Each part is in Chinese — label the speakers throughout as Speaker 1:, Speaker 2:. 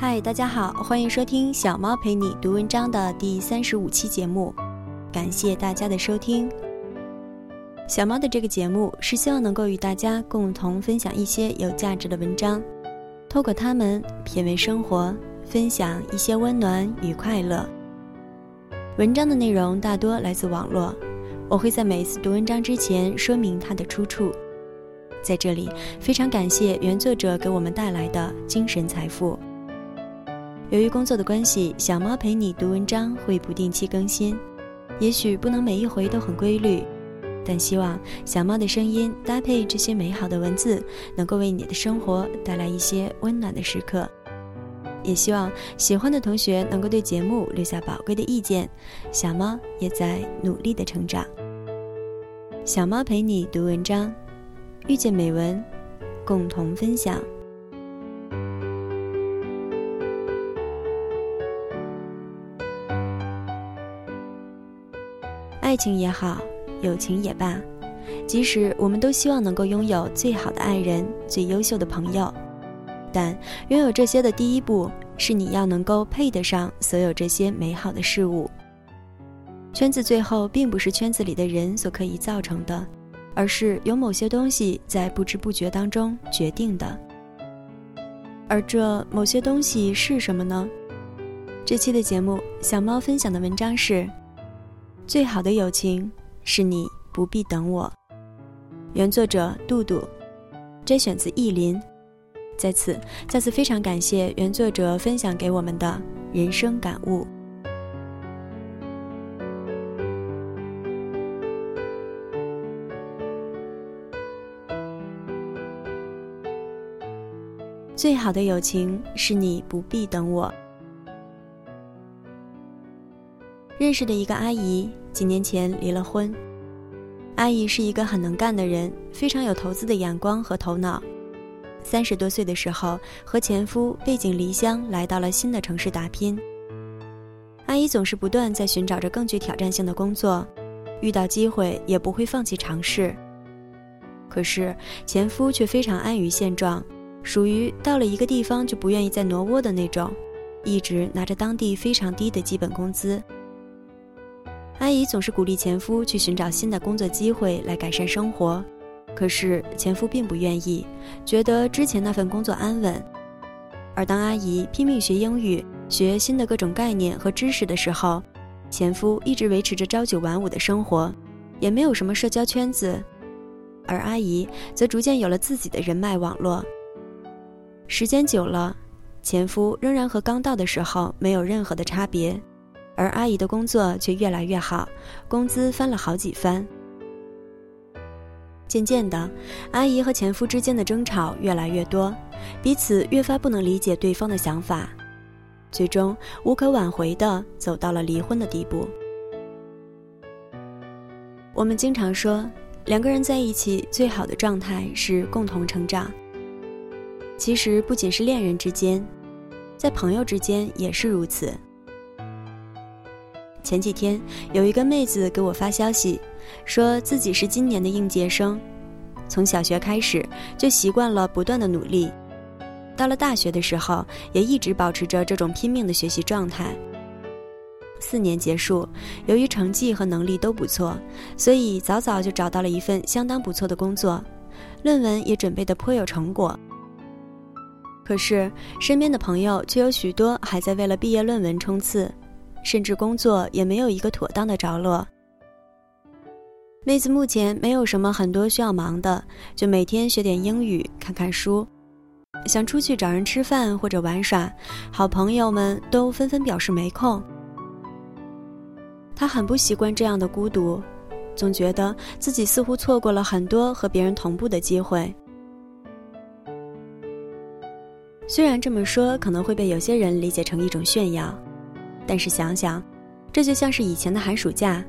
Speaker 1: 嗨，大家好，欢迎收听小猫陪你读文章的第三十五期节目，感谢大家的收听。小猫的这个节目是希望能够与大家共同分享一些有价值的文章，透过它们品味生活，分享一些温暖与快乐。文章的内容大多来自网络，我会在每次读文章之前说明它的出处。在这里，非常感谢原作者给我们带来的精神财富。由于工作的关系，小猫陪你读文章会不定期更新，也许不能每一回都很规律，但希望小猫的声音搭配这些美好的文字，能够为你的生活带来一些温暖的时刻。也希望喜欢的同学能够对节目留下宝贵的意见，小猫也在努力的成长。小猫陪你读文章，遇见美文，共同分享。爱情也好，友情也罢，即使我们都希望能够拥有最好的爱人、最优秀的朋友，但拥有这些的第一步是你要能够配得上所有这些美好的事物。圈子最后并不是圈子里的人所可以造成的，而是有某些东西在不知不觉当中决定的。而这某些东西是什么呢？这期的节目，小猫分享的文章是。最好的友情是你不必等我。原作者杜杜，摘选自意林。在此，再次非常感谢原作者分享给我们的人生感悟。最好的友情是你不必等我。认识的一个阿姨，几年前离了婚。阿姨是一个很能干的人，非常有投资的眼光和头脑。三十多岁的时候，和前夫背井离乡，来到了新的城市打拼。阿姨总是不断在寻找着更具挑战性的工作，遇到机会也不会放弃尝试。可是前夫却非常安于现状，属于到了一个地方就不愿意再挪窝的那种，一直拿着当地非常低的基本工资。阿姨总是鼓励前夫去寻找新的工作机会来改善生活，可是前夫并不愿意，觉得之前那份工作安稳。而当阿姨拼命学英语、学新的各种概念和知识的时候，前夫一直维持着朝九晚五的生活，也没有什么社交圈子，而阿姨则逐渐有了自己的人脉网络。时间久了，前夫仍然和刚到的时候没有任何的差别。而阿姨的工作却越来越好，工资翻了好几番。渐渐的，阿姨和前夫之间的争吵越来越多，彼此越发不能理解对方的想法，最终无可挽回的走到了离婚的地步。我们经常说，两个人在一起最好的状态是共同成长。其实不仅是恋人之间，在朋友之间也是如此。前几天有一个妹子给我发消息，说自己是今年的应届生，从小学开始就习惯了不断的努力，到了大学的时候也一直保持着这种拼命的学习状态。四年结束，由于成绩和能力都不错，所以早早就找到了一份相当不错的工作，论文也准备的颇有成果。可是身边的朋友却有许多还在为了毕业论文冲刺。甚至工作也没有一个妥当的着落。妹子目前没有什么很多需要忙的，就每天学点英语，看看书。想出去找人吃饭或者玩耍，好朋友们都纷纷表示没空。她很不习惯这样的孤独，总觉得自己似乎错过了很多和别人同步的机会。虽然这么说可能会被有些人理解成一种炫耀。但是想想，这就像是以前的寒暑假，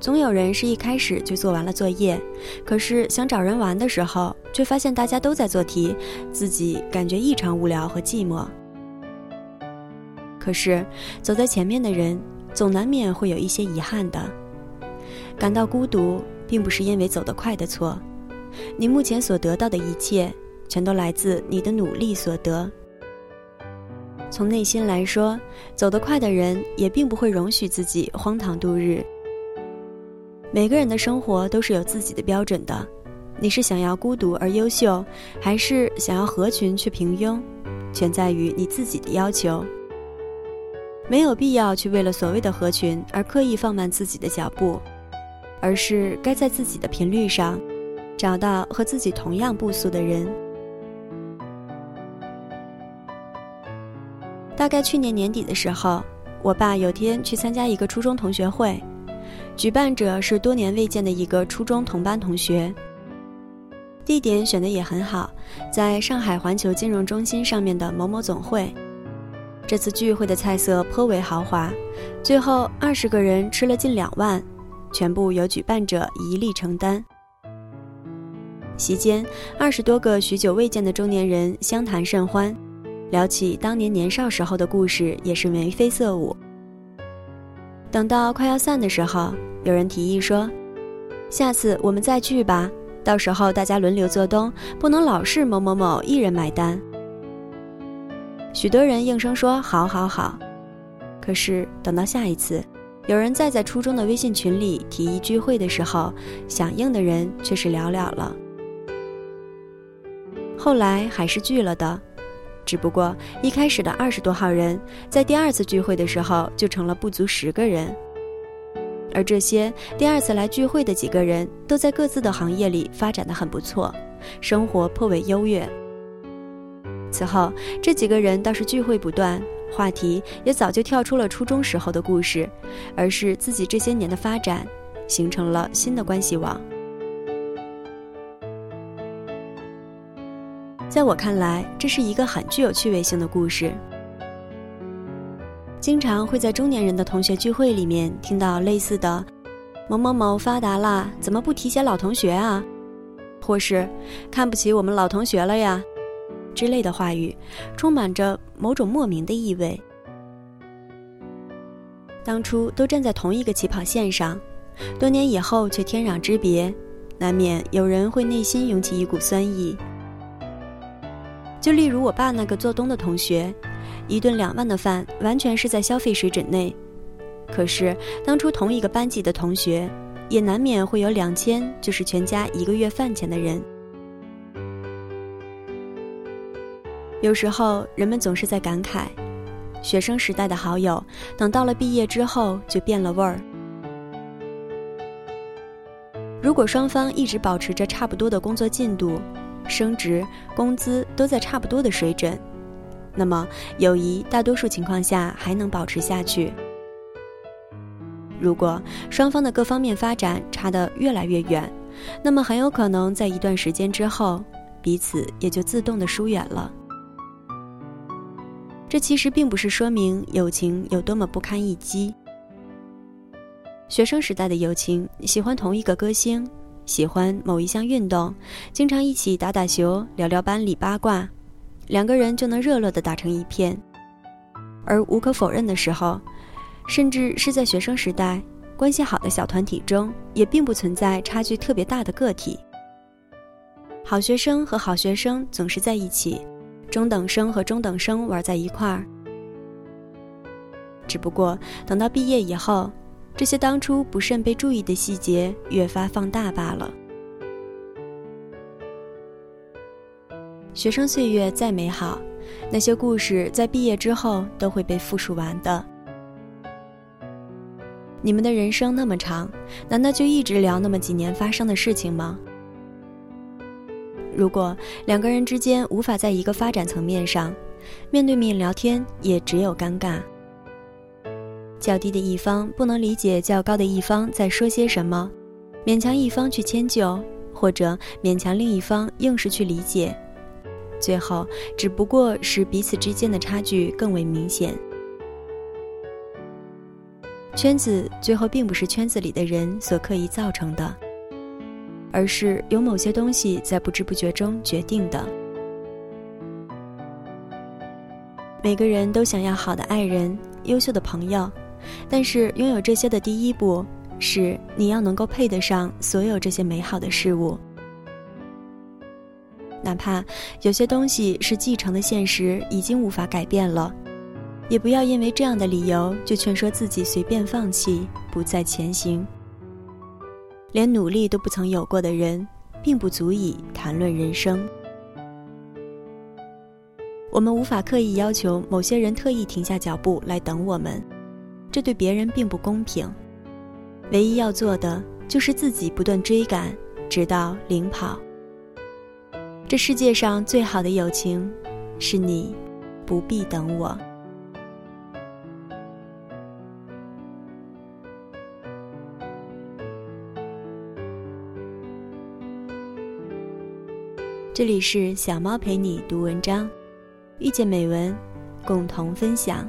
Speaker 1: 总有人是一开始就做完了作业，可是想找人玩的时候，却发现大家都在做题，自己感觉异常无聊和寂寞。可是走在前面的人，总难免会有一些遗憾的。感到孤独，并不是因为走得快的错，你目前所得到的一切，全都来自你的努力所得。从内心来说，走得快的人也并不会容许自己荒唐度日。每个人的生活都是有自己的标准的，你是想要孤独而优秀，还是想要合群却平庸，全在于你自己的要求。没有必要去为了所谓的合群而刻意放慢自己的脚步，而是该在自己的频率上，找到和自己同样步速的人。大概去年年底的时候，我爸有天去参加一个初中同学会。举办者是多年未见的一个初中同班同学。地点选的也很好，在上海环球金融中心上面的某某总会。这次聚会的菜色颇为豪华，最后二十个人吃了近两万，全部由举办者一力承担。席间，二十多个许久未见的中年人相谈甚欢，聊起当年年少时候的故事，也是眉飞色舞。等到快要散的时候，有人提议说：“下次我们再聚吧，到时候大家轮流做东，不能老是某某某一人买单。”许多人应声说：“好，好，好。”可是等到下一次，有人再在初中的微信群里提议聚会的时候，响应的人却是寥寥了。后来还是聚了的。只不过一开始的二十多号人，在第二次聚会的时候就成了不足十个人，而这些第二次来聚会的几个人，都在各自的行业里发展的很不错，生活颇为优越。此后，这几个人倒是聚会不断，话题也早就跳出了初中时候的故事，而是自己这些年的发展，形成了新的关系网。在我看来，这是一个很具有趣味性的故事。经常会在中年人的同学聚会里面听到类似的“某某某发达了，怎么不提携老同学啊？”或是“看不起我们老同学了呀”之类的话语，充满着某种莫名的意味。当初都站在同一个起跑线上，多年以后却天壤之别，难免有人会内心涌起一股酸意。就例如我爸那个做东的同学，一顿两万的饭完全是在消费水准内。可是当初同一个班级的同学，也难免会有两千就是全家一个月饭钱的人。有时候人们总是在感慨，学生时代的好友，等到了毕业之后就变了味儿。如果双方一直保持着差不多的工作进度，升职、工资都在差不多的水准，那么友谊大多数情况下还能保持下去。如果双方的各方面发展差得越来越远，那么很有可能在一段时间之后，彼此也就自动的疏远了。这其实并不是说明友情有多么不堪一击。学生时代的友情，喜欢同一个歌星。喜欢某一项运动，经常一起打打球、聊聊班里八卦，两个人就能热络的打成一片。而无可否认的时候，甚至是在学生时代，关系好的小团体中，也并不存在差距特别大的个体。好学生和好学生总是在一起，中等生和中等生玩在一块儿。只不过等到毕业以后。这些当初不慎被注意的细节越发放大罢了。学生岁月再美好，那些故事在毕业之后都会被复述完的。你们的人生那么长，难道就一直聊那么几年发生的事情吗？如果两个人之间无法在一个发展层面上，面对面聊天也只有尴尬。较低的一方不能理解较高的一方在说些什么，勉强一方去迁就，或者勉强另一方硬是去理解，最后只不过使彼此之间的差距更为明显。圈子最后并不是圈子里的人所刻意造成的，而是有某些东西在不知不觉中决定的。每个人都想要好的爱人，优秀的朋友。但是，拥有这些的第一步是你要能够配得上所有这些美好的事物。哪怕有些东西是继承的现实已经无法改变了，也不要因为这样的理由就劝说自己随便放弃，不再前行。连努力都不曾有过的人，并不足以谈论人生。我们无法刻意要求某些人特意停下脚步来等我们，这对别人并不公平。唯一要做的就是自己不断追赶，直到领跑。这世界上最好的友情，是你不必等我。这里是小猫陪你读文章，遇见美文，共同分享。